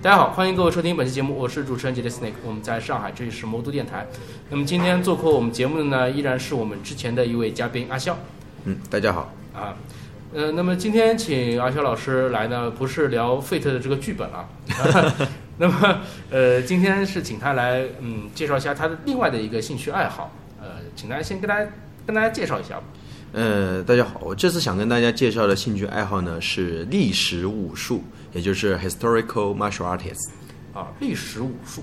大家好，欢迎各位收听本期节目，我是主持人杰杰 Snake，我们在上海，这里是魔都电台。那么今天做客我们节目的呢，依然是我们之前的一位嘉宾阿肖嗯，大家好。啊。呃，那么今天请阿肖老师来呢，不是聊 Fate 的这个剧本啊，那么呃，今天是请他来，嗯，介绍一下他的另外的一个兴趣爱好。呃，请大家先跟大家跟大家介绍一下吧。呃，大家好，我这次想跟大家介绍的兴趣爱好呢是历史武术，也就是 historical martial artist。啊，历史武术，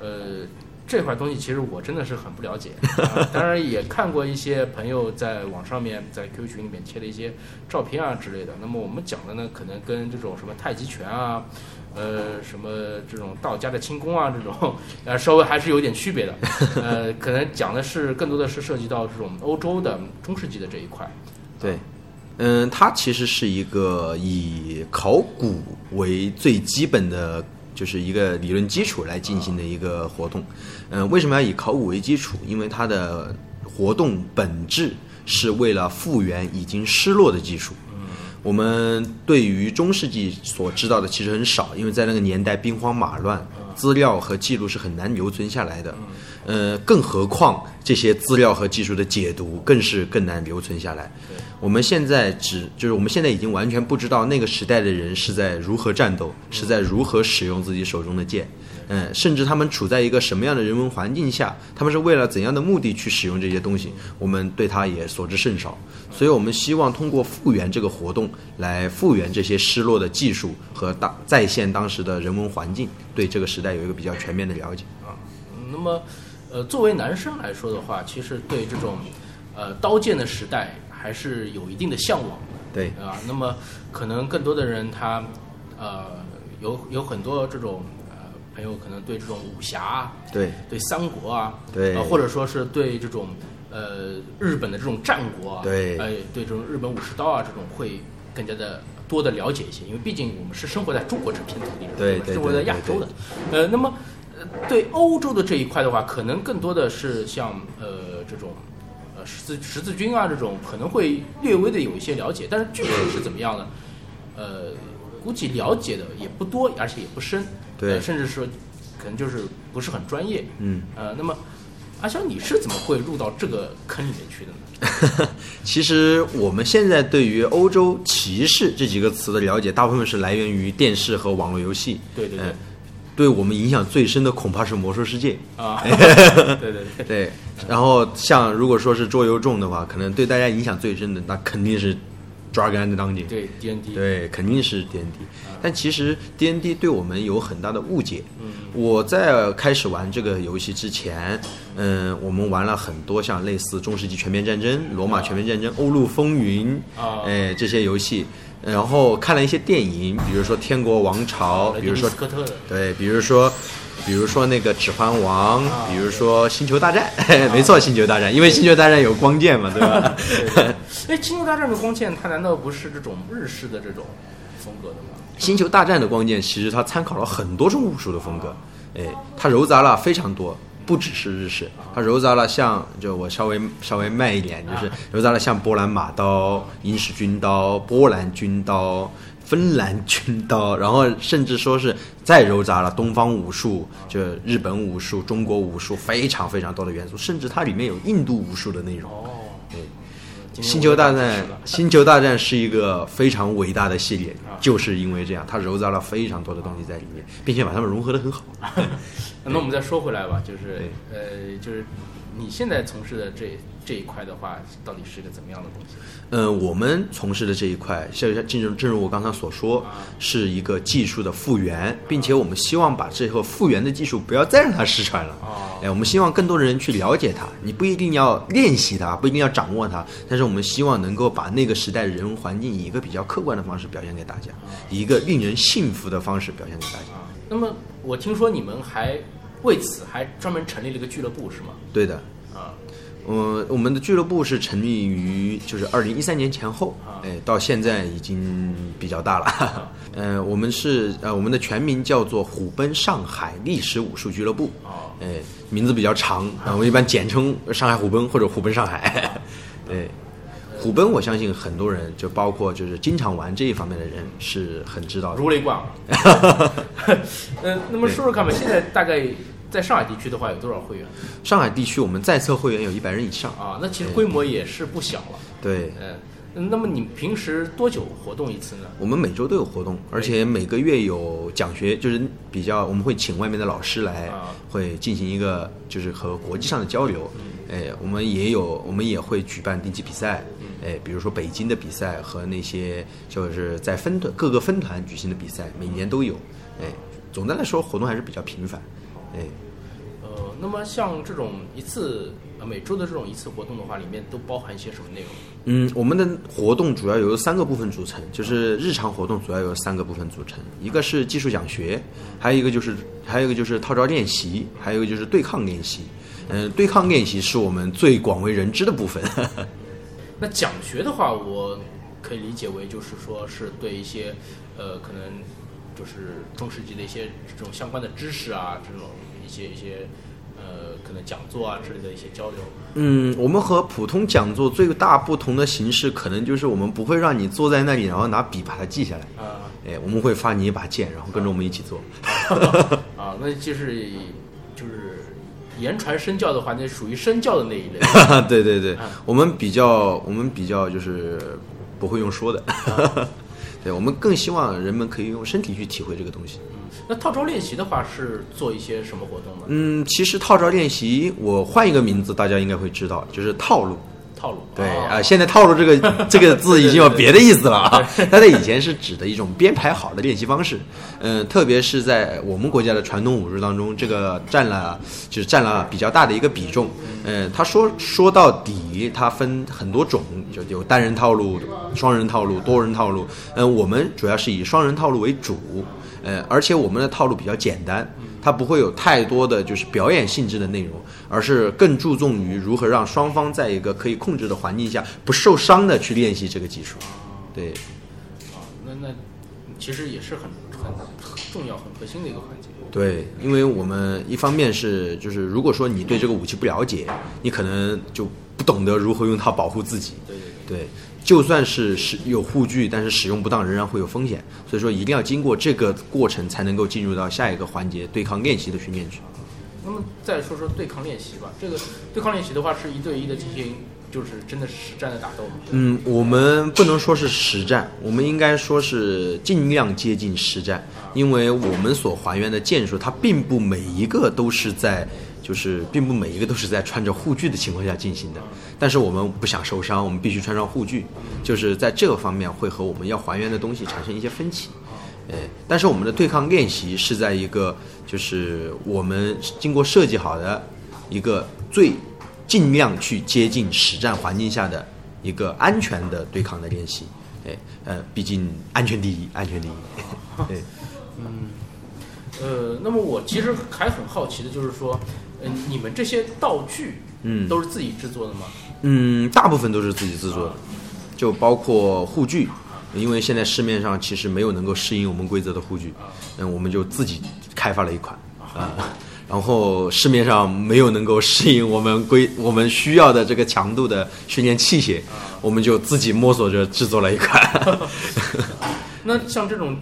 呃，这块东西其实我真的是很不了解，啊、当然也看过一些朋友在网上面在 QQ 群里面贴的一些照片啊之类的。那么我们讲的呢，可能跟这种什么太极拳啊，呃，什么这种道家的轻功啊这种，呃，稍微还是有点区别的。呃，可能讲的是更多的是涉及到这种欧洲的中世纪的这一块。对，嗯，它其实是一个以考古为最基本的，就是一个理论基础来进行的一个活动。嗯、为什么要以考古为基础？因为它的活动本质是为了复原已经失落的技术。我们对于中世纪所知道的其实很少，因为在那个年代兵荒马乱，资料和记录是很难留存下来的。呃，更何况这些资料和技术的解读更是更难留存下来。我们现在只就是我们现在已经完全不知道那个时代的人是在如何战斗，是在如何使用自己手中的剑。嗯，甚至他们处在一个什么样的人文环境下，他们是为了怎样的目的去使用这些东西，我们对它也所知甚少。所以我们希望通过复原这个活动来复原这些失落的技术和当再现当时的人文环境，对这个时代有一个比较全面的了解。啊那么，呃，作为男生来说的话，其实对这种呃刀剑的时代还是有一定的向往的。对，啊，那么可能更多的人他呃有有很多这种呃朋友可能对这种武侠啊、对，对三国啊，对啊或者说是对这种呃日本的这种战国啊，对哎对这种日本武士刀啊这种会更加的多的了解一些，因为毕竟我们是生活在中国这片土地上，对生活在亚洲的，呃，那么呃对欧洲的这一块的话，可能更多的是像呃这种。呃，十字十字军啊，这种可能会略微的有一些了解，但是具体是怎么样呢？呃，估计了解的也不多，而且也不深，对呃甚至说可能就是不是很专业。嗯，呃，那么阿肖，你是怎么会入到这个坑里面去的呢？其实我们现在对于欧洲骑士这几个词的了解，大部分是来源于电视和网络游戏。对对对嗯对我们影响最深的恐怕是《魔兽世界》。啊，对对对，对，然后像如果说是桌游重的话，可能对大家影响最深的，那肯定是 Dragon and Dungeon。对 D N D，对，肯定是 D N D，但其实 D N D 对我们有很大的误解。嗯。我在开始玩这个游戏之前，嗯，我们玩了很多像类似中世纪全面战争、罗马全面战争、欧陆风云，啊。哎这些游戏，然后看了一些电影，比如说《天国王朝》，比如说斯科特的，对，比如说，比如说那个《指环王》啊比如说《星球大战》没错，《星球大战》，因为《星球大战》有光剑嘛，对吧？哎，《星球大战》的光剑，它难道不是这种日式的这种风格的吗？星球大战的光剑其实它参考了很多种武术的风格，哎，它糅杂了非常多，不只是日式，它揉杂了像就我稍微稍微慢一点，就是揉杂了像波兰马刀、英式军刀、波兰军刀。芬兰军刀，然后甚至说是再揉杂了东方武术，就日本武术、中国武术，非常非常多的元素，甚至它里面有印度武术的内容。星球大战星球大战是一个非常伟大的系列啊，就是因为这样，它揉杂了非常多的东西在里面，并且把它们融合得很好。那我们再说回来吧，就是呃，就是你现在从事的这这一块的话，到底是一个怎么样的东西？嗯，我们从事的这一块，像正如正如我刚才所说，是一个技术的复原，并且我们希望把这个复原的技术不要再让它失传了。哦哎，我们希望更多的人去了解它。你不一定要练习它，不一定要掌握它，但是我们希望能够把那个时代的人文环境以一个比较客观的方式表现给大家，以一个令人信服的方式表现给大家。啊，那么我听说你们还为此还专门成立了一个俱乐部，是吗？对的，我们的俱乐部是成立于就是二零一三年前后啊，哎，到现在已经比较大了。呃，我们是呃，我们的全名叫做虎奔上海历史武术俱乐部。哦，哎，名字比较长啊，我一般简称上海虎奔或者虎奔上海。哎，虎奔，我相信很多人，就包括就是经常玩这一方面的人是很知道的。如雷贯耳。嗯，那么说说看吧，现在大概在上海地区的话有多少会员上海地区我们在册会员有一百人以上，啊？那其实规模也是不小了。对。嗯，那么你平时多久活动一次呢？我们每周都有活动，而且每个月有讲学，就是比较我们会请外面的老师来，啊会进行一个就是和国际上的交流。哎，我们也有，我们也会举办定期比赛，哎，比如说北京的比赛和那些就是在分团各个分团举行的比赛，每年都有。哎，总的来说活动还是比较频繁。哎，呃，那么像这种一次呃每周的这种一次活动的话，里面都包含一些什么内容？嗯，我们的活动主要由三个部分组成，就是日常活动主要由三个部分组成，一个是技术讲学，还有一个就是还有一个就是套招练习，还有一个就是对抗练习。嗯，对抗练习是我们最广为人知的部分。那讲学的话，我可以理解为就是说是对一些呃可能就是中世纪的一些这种相关的知识啊，这种一些一些呃可能讲座啊之类的一些交流。嗯，我们和普通讲座最大不同的形式，可能就是我们不会让你坐在那里，然后拿笔把它记下来。啊哎，我们会发你一把剑，然后跟着我们一起做。啊，那就是就是言传身教的话，那属于身教的那一类。对对对啊，我们比较我们比较就是不会用说的。对，我们更希望人们可以用身体去体会这个东西。那套招练习的话是做一些什么活动呢？嗯，其实套招练习，我换一个名字，大家应该会知道，就是套路。套路。对啊、啊，现在套路这个 这个字已经有别的意思了啊。它在以前是指的一种编排好的练习方式，嗯、特别是在我们国家的传统武术当中，这个占了就是占了比较大的一个比重。嗯、他说说到底，它分很多种，就有单人套路、双人套路、多人套路。嗯、我们主要是以双人套路为主，呃，而且我们的套路比较简单。它不会有太多的就是表演性质的内容，而是更注重于如何让双方在一个可以控制的环境下不受伤的去练习这个技术。对，啊，那那其实也是很很很重要、很核心的一个环节。对，因为我们一方面是就是如果说你对这个武器不了解，你可能就不懂得如何用它保护自己。对对对。对，就算是使有护具，但是使用不当仍然会有风险，所以说一定要经过这个过程才能够进入到下一个环节对抗练习的训练去。那么再说说对抗练习吧，这个对抗练习的话是一对一的进行，就是真的是实战的打斗吗？嗯，我们不能说是实战，我们应该说是尽量接近实战，因为我们所还原的剑术，它并不每一个都是在，就是并不每一个都是在穿着护具的情况下进行的。但是我们不想受伤，我们必须穿上护具，就是在这个方面会和我们要还原的东西产生一些分歧。哎，但是我们的对抗练习是在一个就是我们经过设计好的一个最尽量去接近实战环境下的一个安全的对抗的练习。哎，呃，毕竟安全第一，安全第一。对，嗯呃，那么我其实还很好奇的就是说，嗯、你们这些道具，嗯都是自己制作的吗？嗯，大部分都是自己制作的，就包括护具，因为现在市面上其实没有能够适应我们规则的护具，嗯，我们就自己开发了一款啊。然后市面上没有能够适应我们规我们需要的这个强度的训练器械，我们就自己摸索着制作了一款。那像这种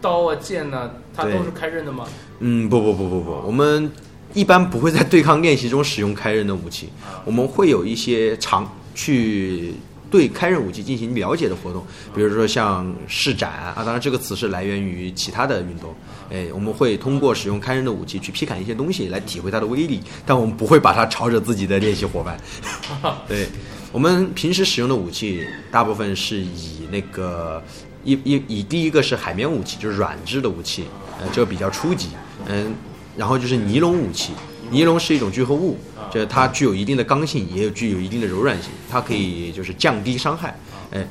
刀啊、剑啊、它都是开刃的吗？嗯，不不不不不，我们一般不会在对抗练习中使用开刃的武器，我们会有一些常去对开刃武器进行了解的活动，比如说像试斩啊，当然这个词是来源于其他的运动。哎，我们会通过使用开刃的武器去劈砍一些东西来体会它的威力，但我们不会把它朝着自己的练习伙伴。对，我们平时使用的武器大部分是以那个一一以第一个是海绵武器，就是软质的武器，呃，这个比较初级，嗯，然后就是尼龙武器，尼龙是一种聚合物，就是它具有一定的刚性，也有具有一定的柔软性，它可以就是降低伤害。哎，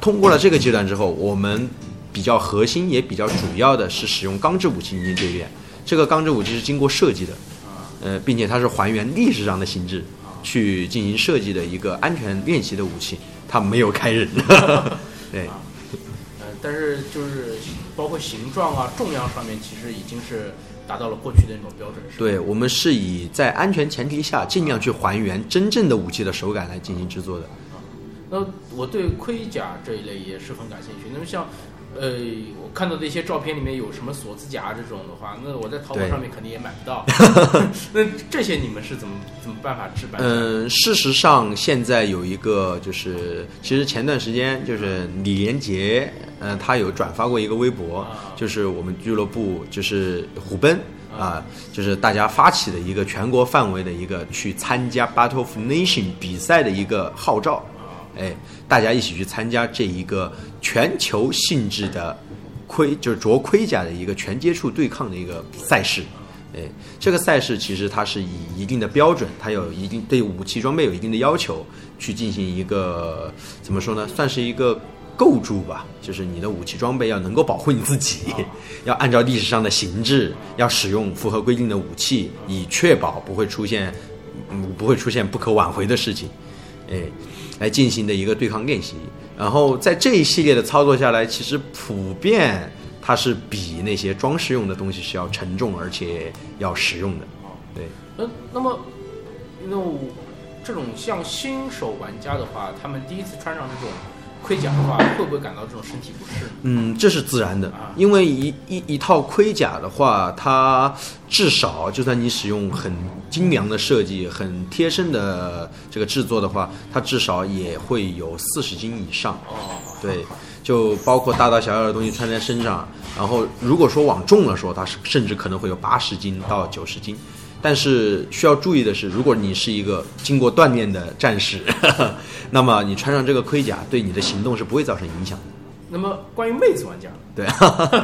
通过了这个阶段之后，我们比较核心也比较主要的是使用钢制武器进行对练。这个钢制武器是经过设计的，呃，并且它是还原历史上的形制去进行设计的一个安全练习的武器，它没有开刃。对，呃，但是就是包括形状啊、重量上面，其实已经是达到了过去的那种标准，是？对，我们是以在安全前提下，尽量去还原真正的武器的手感来进行制作的。那我对盔甲这一类也是很感兴趣。那么像，呃，我看到的一些照片里面有什么锁子甲这种的话，那我在淘宝上面肯定也买不到。那这些你们是怎么怎么办法置办？嗯，事实上现在有一个就是，其实前段时间就是李连杰，呃，他有转发过一个微博啊，就是我们俱乐部就是虎贲啊，就是大家发起的一个全国范围的一个去参加 Battle of Nation 比赛的一个号召，哎，大家一起去参加这一个全球性质的盔，就是着盔甲的一个全接触对抗的一个赛事。哎，这个赛事其实它是以一定的标准，它有一定对武器装备有一定的要求，去进行一个怎么说呢，算是一个构筑吧，就是你的武器装备要能够保护你自己，要按照历史上的形制，要使用符合规定的武器，以确保不会出现嗯不会出现不可挽回的事情，哎，来进行的一个对抗练习。然后在这一系列的操作下来，其实普遍它是比那些装饰用的东西是要沉重而且要实用的。对，那，那么，那我这种像新手玩家的话，他们第一次穿上这种盔甲的话，会不会感到这种身体不适？嗯，这是自然的啊，因为一一一套盔甲的话，它至少就算你使用很精良的设计、很贴身的这个制作的话，它至少也会有四十斤以上。哦，对，就包括大大小小的东西穿在身上，然后如果说往重了说，它是甚至可能会有八十斤到九十斤。但是需要注意的是，如果你是一个经过锻炼的战士，那么你穿上这个盔甲，对你的行动是不会造成影响的。那么关于妹子玩家，对，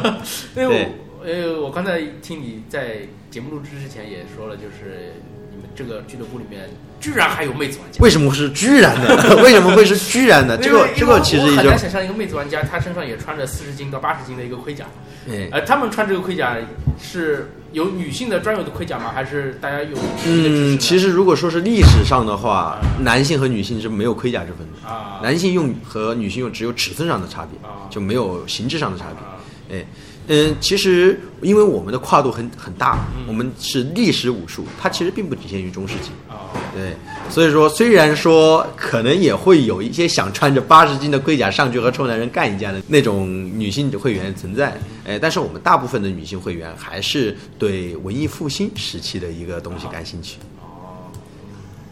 因为我呃，我刚才听你在节目录制之前也说了，就是你们这个俱乐部里面居然还有妹子玩家。为什么是居然呢？为什么会是居然呢？这个这个其实我也就很难想象一个妹子玩家，她身上也穿着四十斤到八十斤的一个盔甲。哎呃，他们穿这个盔甲是有女性的专有的盔甲吗？还是大家有嗯，其实实如果说是历史上的话，男性和女性是没有盔甲之分的，啊。男性用和女性用只有尺寸上的差别啊，就没有形制上的差别。啊。哎，嗯，其实因为我们的跨度很很大，嗯。我们是历史武术，它其实并不局限于中世纪。啊对，所以说虽然说可能也会有一些想穿着八十斤的盔甲上去和臭男人干一架的那种女性会员存在，哎，但是我们大部分的女性会员还是对文艺复兴时期的一个东西感兴趣，哦，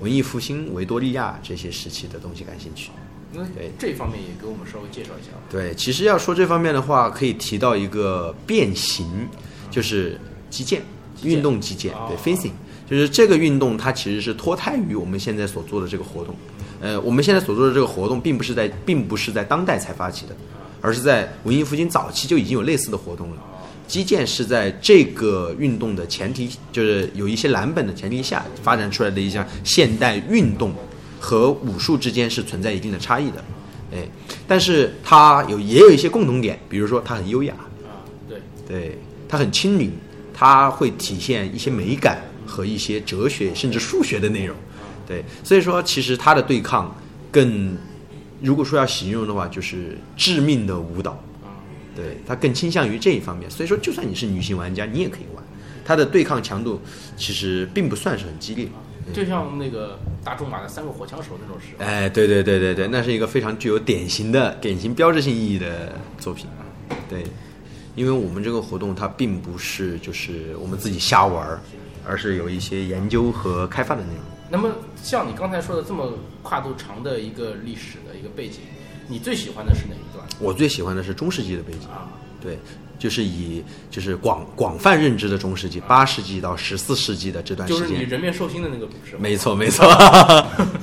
文艺复兴、维多利亚这些时期的东西感兴趣。那对这方面也给我们稍微介绍一下。对，其实要说这方面的话，可以提到一个变形，就是击剑，运动击剑，哦对，fencing，就是这个运动它其实是脱胎于我们现在所做的这个活动。呃，我们现在所做的这个活动，并不是在，并不是在当代才发起的，而是在文艺复兴早期就已经有类似的活动了。击剑是在这个运动的前提，就是有一些蓝本的前提下发展出来的一项现代运动，和武术之间是存在一定的差异的。哎，但是它有也有一些共同点，比如说它很优雅，啊，对，对，它很亲民，它会体现一些美感和一些哲学甚至数学的内容。对，所以说其实它的对抗更，如果说要形容的话，就是致命的舞蹈。啊，对，它更倾向于这一方面。所以说，就算你是女性玩家，你也可以玩。它的对抗强度其实并不算是很激烈。就像那个大仲马的三个火枪手那种是？哎，对对对对对，那是一个非常具有典型的、典型标志性意义的作品。对，因为我们这个活动它并不是就是我们自己瞎玩儿，而是有一些研究和开发的内容。那么像你刚才说的这么跨度长的一个历史的一个背景，你最喜欢的是哪一段我最喜欢的是中世纪的背景，啊？对，就是以就是广广泛认知的中世纪，八世纪到十四世纪的这段时间就是你。人面兽心的那个故事？没错，没错。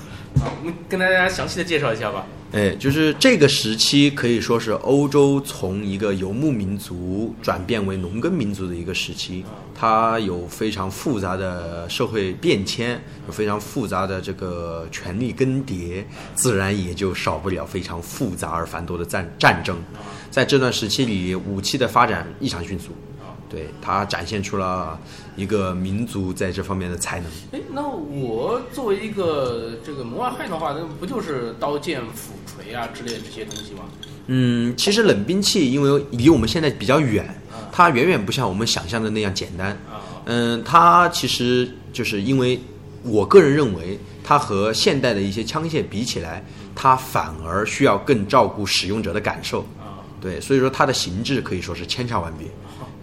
跟大家详细的介绍一下吧。哎，就是这个时期可以说是欧洲从一个游牧民族转变为农耕民族的一个时期，它有非常复杂的社会变迁，有非常复杂的这个权力更迭，自然也就少不了非常复杂而繁多的战战争。在这段时期里，武器的发展异常迅速，对它展现出了一个民族在这方面的才能。哎，那我作为一个这个门外汉的话，那不就是刀剑斧锤啊之类的这些东西吗？嗯，其实冷兵器因为离我们现在比较远，它远远不像我们想象的那样简单。啊嗯，它其实就是因为我个人认为，它和现代的一些枪械比起来，它反而需要更照顾使用者的感受。啊，对，所以说它的形制可以说是千差万别。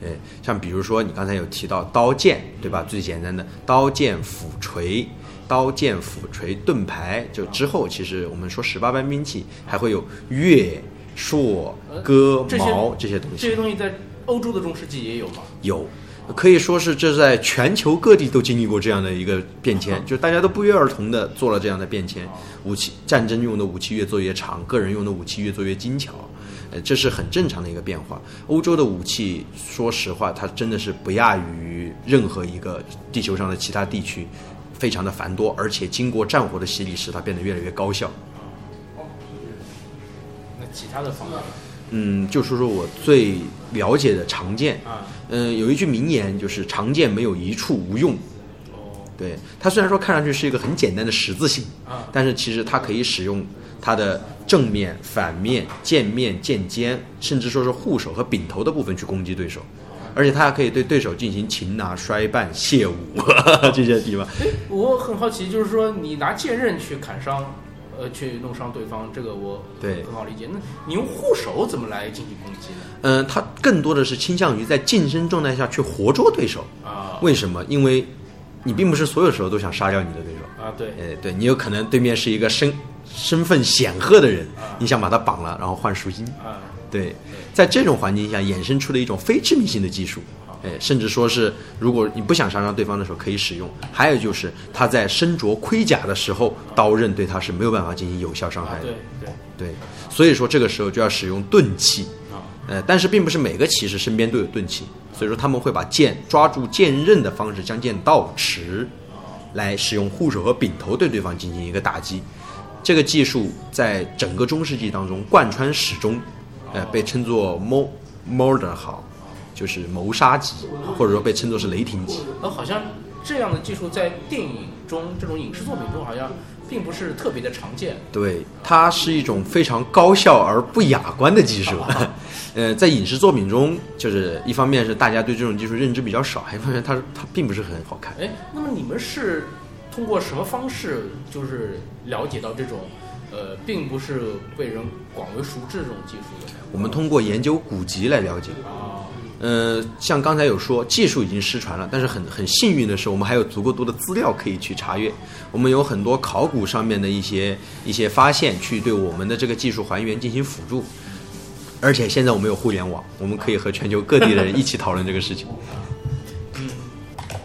哎，像比如说你刚才有提到刀剑，对吧？最简单的刀剑斧锤、刀剑斧锤盾牌，就之后其实我们说十八般兵器还会有钺、槊、戈、矛这些东西这些东西在欧洲的中世纪也有吗？有。可以说是这在全球各地都经历过这样的一个变迁，就大家都不约而同的做了这样的变迁。武器战争用的武器越做越长，个人用的武器越做越精巧，呃，这是很正常的一个变化。欧洲的武器，说实话，它真的是不亚于任何一个地球上的其他地区，非常的繁多，而且经过战火的洗礼，使它变得越来越高效。那其他的方面嗯，就说说我最了解的常见。啊，嗯，有一句名言就是“常见没有一处无用”。哦，对它虽然说看上去是一个很简单的十字形，啊但是其实它可以使用它的正面、反面、剑面、剑尖，甚至说是护手和柄头的部分去攻击对手，而且他还可以对对手进行擒拿、摔绊、卸武 这些地方。哎，我很好奇，就是说你拿剑刃去砍伤，呃，去弄伤对方，这个我对很好理解。那你用护手怎么来进行攻击呢？嗯，他更多的是倾向于在近身状态下去活捉对手。啊为什么？因为你并不是所有时候都想杀掉你的对手。啊，对，哎，对你有可能对面是一个身身份显赫的人啊，你想把他绑了，然后换赎金。啊，对，在这种环境下衍生出了一种非致命性的技术，哎，甚至说是如果你不想杀伤对方的时候可以使用。还有就是他在身着盔甲的时候，刀刃对他是没有办法进行有效伤害啊，的。对对对，所以说这个时候就要使用钝器。啊，呃，但是并不是每个骑士身边都有钝器，所以说他们会把剑抓住剑刃的方式将剑倒持，来使用护手和柄头对对方进行一个打击。这个技术在整个中世纪当中贯穿始终，呃，被称作 mo murder 好，就是谋杀级，或者说被称作是雷霆级。呃，好像这样的技术在电影中，这种影视作品中好像并不是特别的常见。对，它是一种非常高效而不雅观的技术。呃，在影视作品中，就是一方面是大家对这种技术认知比较少，还一方面它它并不是很好看。哎，那么你们是通过什么方式，就是了解到这种，呃，并不是被人广为熟知的这种技术的？我们通过研究古籍来了解。啊，呃，像刚才有说，技术已经失传了，但是很很幸运的是，我们还有足够多的资料可以去查阅。我们有很多考古上面的一些一些发现，去对我们的这个技术还原进行辅助。而且现在我们有互联网，我们可以和全球各地的人一起讨论这个事情。嗯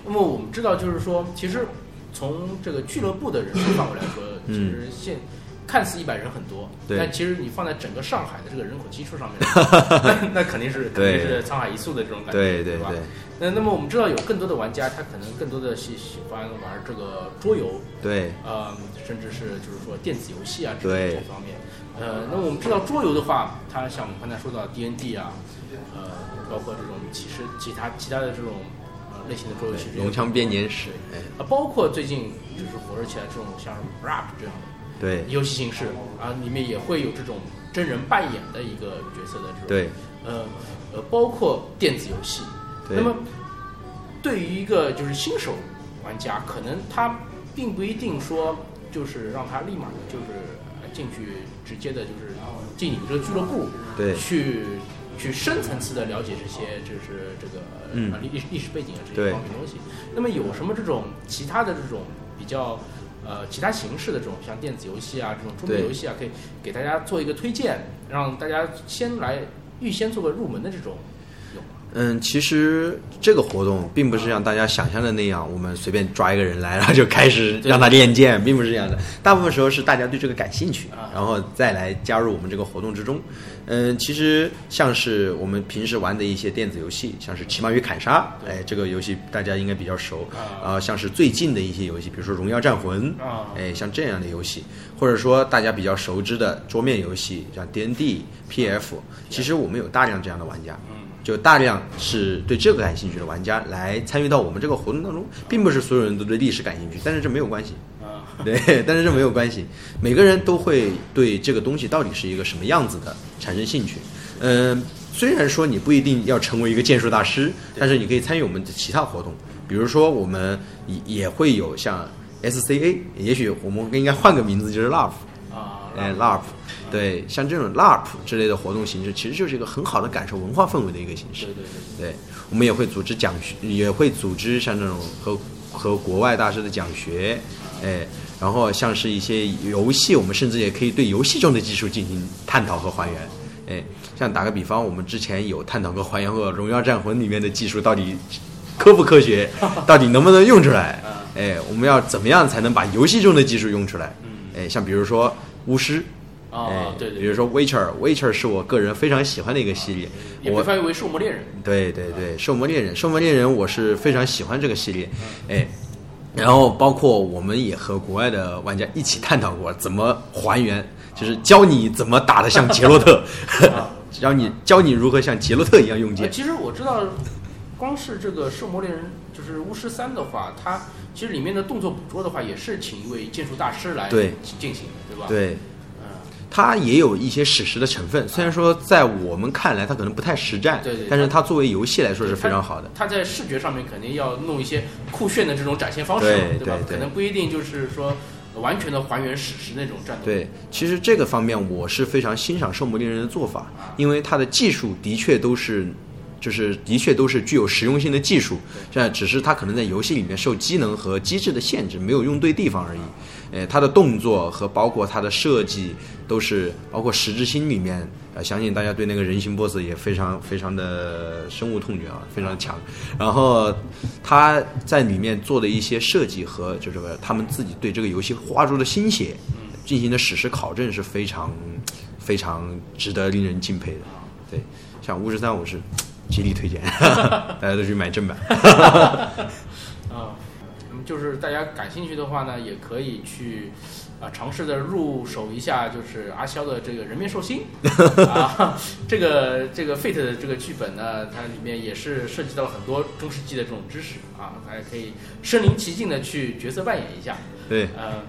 那么我们知道，就是说，其实从这个俱乐部的人数范围来说，其实现看似一百人很多，但其实你放在整个上海的这个人口基数上面，那那肯定是肯定是沧海一粟的这种感觉，对对对那那么我们知道有更多的玩家，他可能更多的喜喜欢玩这个桌游，对。呃，甚至是就是说电子游戏啊之类的这方面。呃，那么我们知道桌游的话，它像我们刚才说到 D N D 啊，呃，包括这种其实其他其他的这种呃类型的桌游，其实也有龙枪编年史，哎，啊，包括最近就是火热起来这种像 rap 这样的对。游戏形式啊，里面也会有这种真人扮演的一个角色的这种，对。呃呃，包括电子游戏。对。那么对于一个就是新手玩家，可能他并不一定说就是让他立马的就是呃进去直接的就是进你们这个俱乐部，对去去深层次的了解这些就是这个历历历史背景啊这些方面东西。那么有什么这种其他的这种比较呃其他形式的这种像电子游戏啊这种桌面游戏啊，可以给大家做一个推荐，让大家先来预先做个入门的这种？嗯，其实这个活动并不是像大家想象的那样，我们随便抓一个人来，然后就开始让他练剑，并不是这样的。大部分时候是大家对这个感兴趣啊，然后再来加入我们这个活动之中。嗯，其实像是我们平时玩的一些电子游戏，像是《骑马与砍杀》，哎，这个游戏大家应该比较熟啊啊。像是最近的一些游戏，比如说《荣耀战魂》啊哎，像这样的游戏，或者说大家比较熟知的桌面游戏，像 D N D、P F，其实我们有大量这样的玩家。嗯就大量是对这个感兴趣的玩家来参与到我们这个活动当中，并不是所有人都对历史感兴趣，但是这没有关系，啊。对，但是这没有关系，每个人都会对这个东西到底是一个什么样子的产生兴趣。嗯、虽然说你不一定要成为一个剑术大师，但是你可以参与我们的其他活动，比如说我们也也会有像 SCA，也许我们应该换个名字，就是 LARP。啊，哎，LARP，对，像这种 LARP 之类的活动形式，其实就是一个很好的感受文化氛围的一个形式对。对对，对，我们也会组织讲学，也会组织像这种和和国外大师的讲学，哎，然后像是一些游戏，我们甚至也可以对游戏中的技术进行探讨和还原。哎，像打个比方，我们之前有探讨过还原过《荣耀战魂》里面的技术到底科不科学，到底能不能用出来？哎，我们要怎么样才能把游戏中的技术用出来？哎，像比如说巫师，哎啊，对对，比如说 Witcher，Witcher 是我个人非常喜欢的一个系列，我也被翻译为兽魔猎人。对对对，兽魔猎人，兽魔猎人，我是非常喜欢这个系列，哎，然后包括我们也和国外的玩家一起探讨过怎么还原，就是教你怎么打得像杰洛特，教你教你如何像杰洛特一样用呃剑。其实我知道，光是这个《圣魔猎人》就是巫师三的话，它其实里面的动作捕捉的话，也是请一位剑术大师来对进行的，对吧？，对，嗯，它也有一些史实的成分，虽然说在我们看来它可能不太实战，对对但是它作为游戏来说是非常好的。它在视觉上面肯定要弄一些酷炫的这种展现方式嘛，对吧？可能不一定就是说完全的还原史实那种战斗。对，其实这个方面我是非常欣赏《圣魔猎人》的做法，因为它的技术的确都是，就是的确都是具有实用性的技术，现在只是它可能在游戏里面受机能和机制的限制，没有用对地方而已。呃，它的动作和包括它的设计都是，包括十之心里面，呃，相信大家对那个人形 BOSS 也非常非常的深恶痛绝啊，非常强。然后他在里面做的一些设计和就是他们自己对这个游戏花出的心血，进行的史实考证是非常非常值得令人敬佩的。对，像巫师三我是极力推荐，大家都去买正版。啊，那么就是大家感兴趣的话呢，也可以去啊尝试的入手一下，就是阿肖的这个人面兽心 啊，这个这个 Fate 的这个剧本呢，它里面也是涉及到了很多中世纪的这种知识啊，大家可以身临其境的去角色扮演一下。对，呃，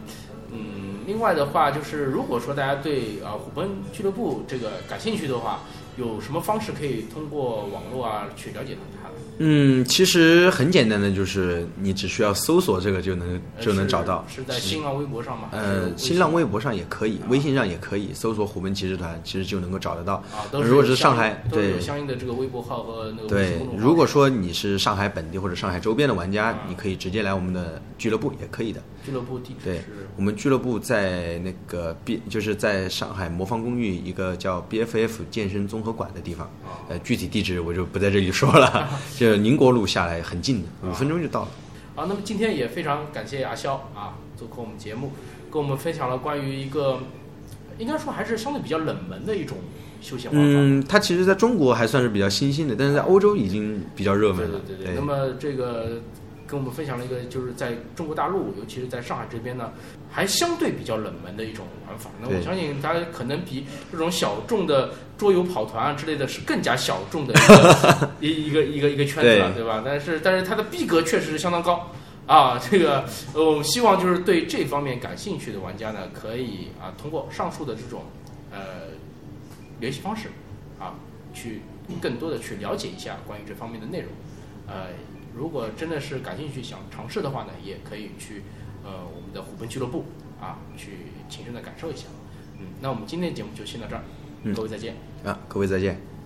嗯，另外的话就是，如果说大家对啊、虎贲俱乐部这个感兴趣的话，有什么方式可以通过网络啊去了解到它的？嗯，其实很简单的，就是你只需要搜索这个就能呃就能找到。是是在新浪微博上吗？呃，新浪微博上也可以，微信上也可以，搜索“虎门骑士团”，其实就能够找得到。如果是上海对都有相应的这个微博号和那个对如果说你是上海本地或者上海周边的玩家嗯，你可以直接来我们的俱乐部也可以的。俱乐部地址我们俱乐部在那个 B，就是在上海魔方公寓一个叫 BFF 健身综合馆的地方。啊呃，具体地址我就不在这里说了，就宁国路下来很近的，五分钟就到了。好，那么今天也非常感谢阿肖啊，做客我们节目，跟我们分享了关于一个应该说还是相对比较冷门的一种休闲。嗯，它其实在中国还算是比较新兴的，但是在欧洲已经比较热门了。对对对。那么这个跟我们分享了一个，就是在中国大陆，尤其是在上海这边呢，还相对比较冷门的一种玩法。那我相信大家可能比这种小众的桌游跑团啊之类的是更加小众的一个 一一个一个一个圈子了，对对吧？但是但是它的逼格确实是相当高。啊，这个呃，我希望就是对这方面感兴趣的玩家呢，可以啊通过上述的这种呃联系方式啊，去更多的去了解一下关于这方面的内容。呃，如果真的是感兴趣想尝试的话呢，也可以去呃我们的虎贲俱乐部啊去亲身的感受一下。嗯，那我们今天的节目就先到这儿，嗯各位再见。啊，各位再见。